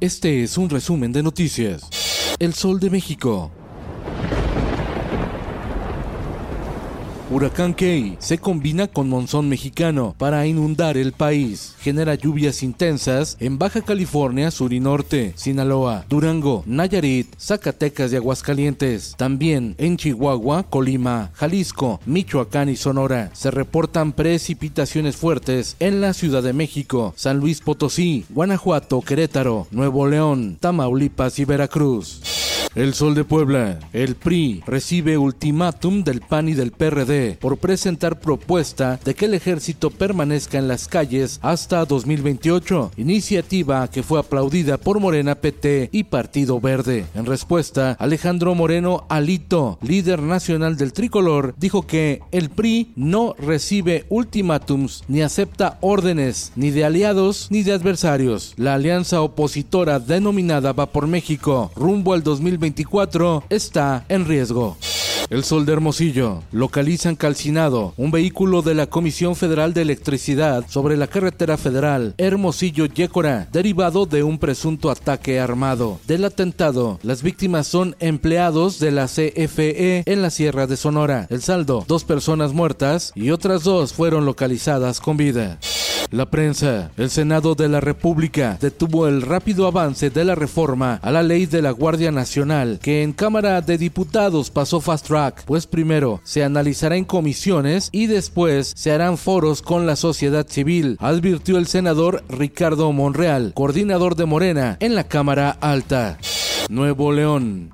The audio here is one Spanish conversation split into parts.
Este es un resumen de noticias. El Sol de México. Huracán Key se combina con monzón mexicano para inundar el país. Genera lluvias intensas en Baja California Sur y Norte, Sinaloa, Durango, Nayarit, Zacatecas y Aguascalientes. También en Chihuahua, Colima, Jalisco, Michoacán y Sonora. Se reportan precipitaciones fuertes en la Ciudad de México, San Luis Potosí, Guanajuato, Querétaro, Nuevo León, Tamaulipas y Veracruz. El Sol de Puebla. El PRI recibe ultimátum del PAN y del PRD por presentar propuesta de que el ejército permanezca en las calles hasta 2028, iniciativa que fue aplaudida por Morena PT y Partido Verde. En respuesta, Alejandro Moreno Alito, líder nacional del tricolor, dijo que el PRI no recibe ultimátums ni acepta órdenes ni de aliados ni de adversarios. La alianza opositora denominada Va por México rumbo al 2028 está en riesgo. El Sol de Hermosillo. Localizan calcinado un vehículo de la Comisión Federal de Electricidad sobre la carretera federal Hermosillo-Yécora, derivado de un presunto ataque armado. Del atentado, las víctimas son empleados de la CFE en la Sierra de Sonora. El saldo, dos personas muertas y otras dos fueron localizadas con vida. La prensa. El Senado de la República detuvo el rápido avance de la reforma a la ley de la Guardia Nacional, que en Cámara de Diputados pasó fast track, pues primero se analizará en comisiones y después se harán foros con la sociedad civil, advirtió el senador Ricardo Monreal, coordinador de Morena en la Cámara Alta. Nuevo León.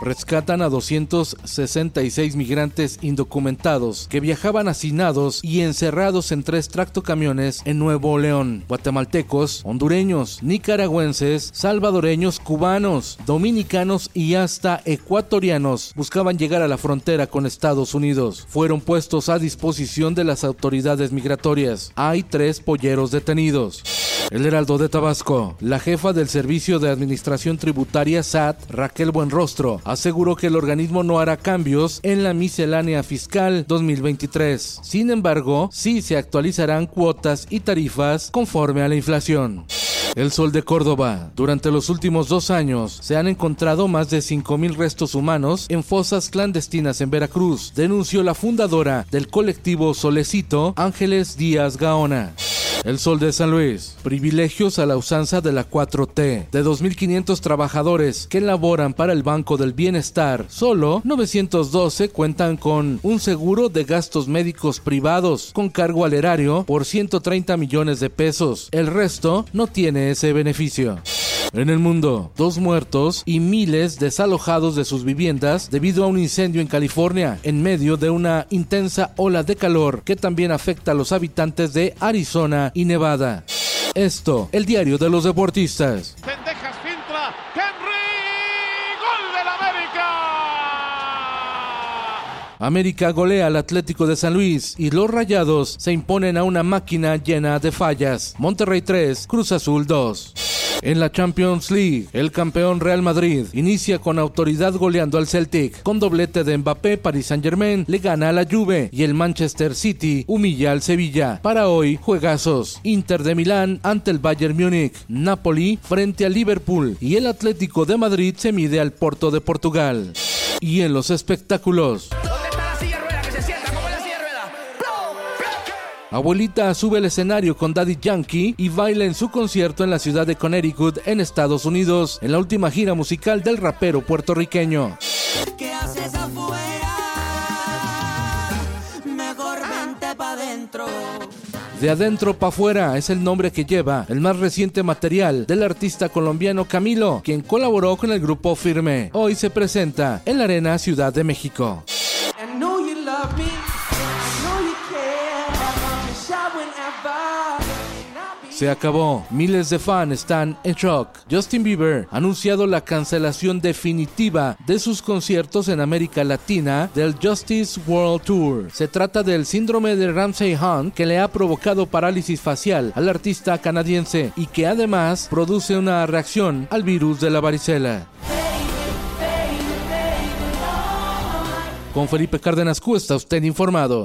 Rescatan a 266 migrantes indocumentados que viajaban hacinados y encerrados en tres tractocamiones en Nuevo León. Guatemaltecos, hondureños, nicaragüenses, salvadoreños, cubanos, dominicanos y hasta ecuatorianos buscaban llegar a la frontera con Estados Unidos. Fueron puestos a disposición de las autoridades migratorias. Hay tres polleros detenidos. El Heraldo de Tabasco, la jefa del Servicio de Administración Tributaria SAT, Raquel Buenrostro, aseguró que el organismo no hará cambios en la miscelánea fiscal 2023. Sin embargo, sí se actualizarán cuotas y tarifas conforme a la inflación. El Sol de Córdoba. Durante los últimos dos años se han encontrado más de 5.000 restos humanos en fosas clandestinas en Veracruz, denunció la fundadora del colectivo Solecito, Ángeles Díaz Gaona. El Sol de San Luis. Privilegios a la usanza de la 4T. De 2.500 trabajadores que laboran para el Banco del Bienestar, solo 912 cuentan con un seguro de gastos médicos privados con cargo al erario por 130 millones de pesos. El resto no tiene ese beneficio. En el mundo, dos muertos y miles desalojados de sus viviendas debido a un incendio en California, en medio de una intensa ola de calor que también afecta a los habitantes de Arizona y Nevada. Esto, el diario de los deportistas. América golea al Atlético de San Luis y los Rayados se imponen a una máquina llena de fallas. Monterrey 3, Cruz Azul 2. En la Champions League, el campeón Real Madrid inicia con autoridad goleando al Celtic. Con doblete de Mbappé, Paris Saint-Germain le gana a la Juve y el Manchester City humilla al Sevilla. Para hoy, juegazos. Inter de Milán ante el Bayern Múnich, Napoli frente al Liverpool y el Atlético de Madrid se mide al Porto de Portugal. Y en los espectáculos. Abuelita sube al escenario con Daddy Yankee y baila en su concierto en la ciudad de Connecticut, en Estados Unidos, en la última gira musical del rapero puertorriqueño. De adentro para afuera es el nombre que lleva el más reciente material del artista colombiano Camilo, quien colaboró con el grupo Firme. Hoy se presenta en la Arena Ciudad de México. Se acabó. Miles de fans están en shock. Justin Bieber ha anunciado la cancelación definitiva de sus conciertos en América Latina del Justice World Tour. Se trata del síndrome de Ramsay Hunt que le ha provocado parálisis facial al artista canadiense y que además produce una reacción al virus de la varicela. Con Felipe Cárdenas Q está usted informado.